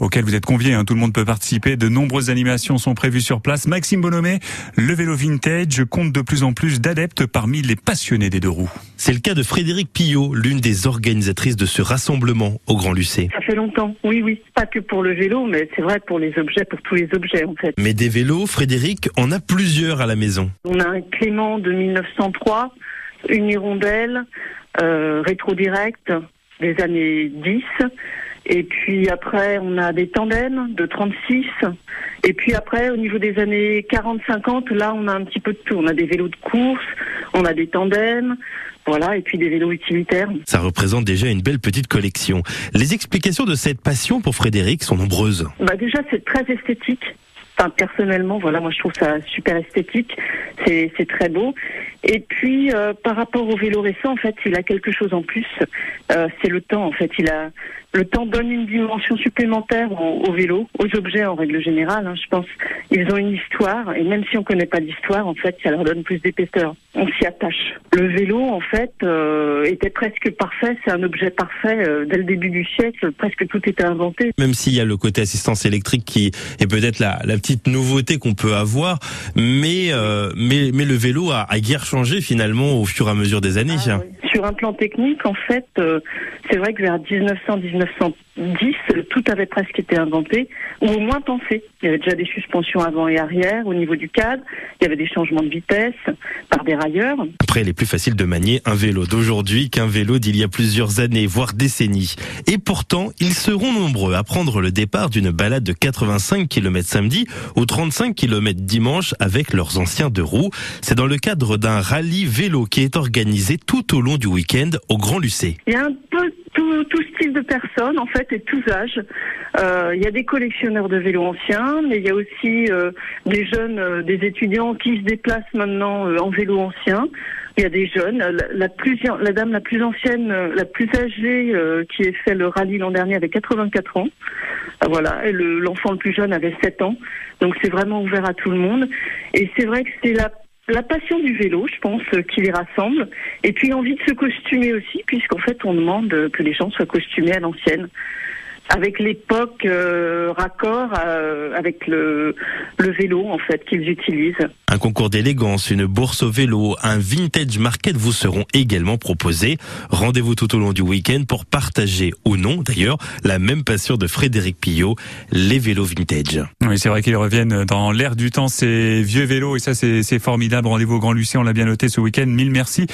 auquel vous êtes conviés. Hein. Tout le monde peut participer. De nombreuses animations sont prévues sur place. Maxime Bonhomé, le vélo vintage compte de plus en plus d'adeptes parmi les passionnés des deux roues. C'est le cas de Frédéric Pillot, l'une des organisatrices de ce rassemblement au Grand Lucé. Ça fait longtemps, oui, oui. Pas que pour le vélo, mais c'est vrai pour les objets, pour tous les objets en fait. Mais des vélos, Frédéric en a plusieurs à la maison. On a un Clément de 1903, une hirondelle, euh, rétro direct des années 10 et puis après, on a des tandems de 36. Et puis après, au niveau des années 40-50, là, on a un petit peu de tout. On a des vélos de course, on a des tandems, voilà, et puis des vélos utilitaires. Ça représente déjà une belle petite collection. Les explications de cette passion pour Frédéric sont nombreuses. Bah déjà, c'est très esthétique. Enfin, personnellement, voilà, moi je trouve ça super esthétique, c'est très beau. Et puis euh, par rapport au vélo récent, en fait, il a quelque chose en plus. Euh, c'est le temps, en fait. Il a le temps donne une dimension supplémentaire au, vélo, aux objets en règle générale. Hein, je pense ils ont une histoire et même si on connaît pas l'histoire, en fait, ça leur donne plus d'épaisseur. On s'y attache. Le vélo, en fait, euh, était presque parfait. C'est un objet parfait euh, dès le début du siècle. Presque tout était inventé. Même s'il y a le côté assistance électrique qui est peut-être la, la petite nouveauté qu'on peut avoir, mais euh, mais mais le vélo a, a guère changé finalement au fur et à mesure des années. Ah Sur un plan technique, en fait, c'est vrai que vers 1900-1910, tout avait presque été inventé, ou au moins pensé. Il y avait déjà des suspensions avant et arrière au niveau du cadre, il y avait des changements de vitesse par des railleurs. Après, il est plus facile de manier un vélo d'aujourd'hui qu'un vélo d'il y a plusieurs années, voire décennies. Et pourtant, ils seront nombreux à prendre le départ d'une balade de 85 km samedi ou 35 km dimanche avec leurs anciens deux roues. C'est dans le cadre d'un rallye vélo qui est organisé tout au long du week-end au Grand Lucé. Il y a un peu tout, style de personnes en fait et tous âges. Euh, il y a des collectionneurs de vélos anciens, mais il y a aussi euh, des jeunes, euh, des étudiants qui se déplacent maintenant en vélo ancien. Il y a des jeunes. La, plus, la dame la plus ancienne, la plus âgée qui a fait le rallye l'an dernier avait 84 ans. Voilà. Et l'enfant le plus jeune avait 7 ans. Donc c'est vraiment ouvert à tout le monde. Et c'est vrai que c'est la la passion du vélo, je pense, euh, qui les rassemble, et puis l'envie de se costumer aussi, puisqu'en fait on demande que les gens soient costumés à l'ancienne avec l'époque euh, raccord euh, avec le, le vélo en fait qu'ils utilisent. Un concours d'élégance, une bourse au vélo, un vintage market vous seront également proposés. Rendez-vous tout au long du week-end pour partager ou non d'ailleurs la même passion de Frédéric Pillot, les vélos vintage. Oui, c'est vrai qu'ils reviennent dans l'air du temps ces vieux vélos et ça c'est formidable. Rendez-vous au Grand Lucien, on l'a bien noté ce week-end. Mille merci.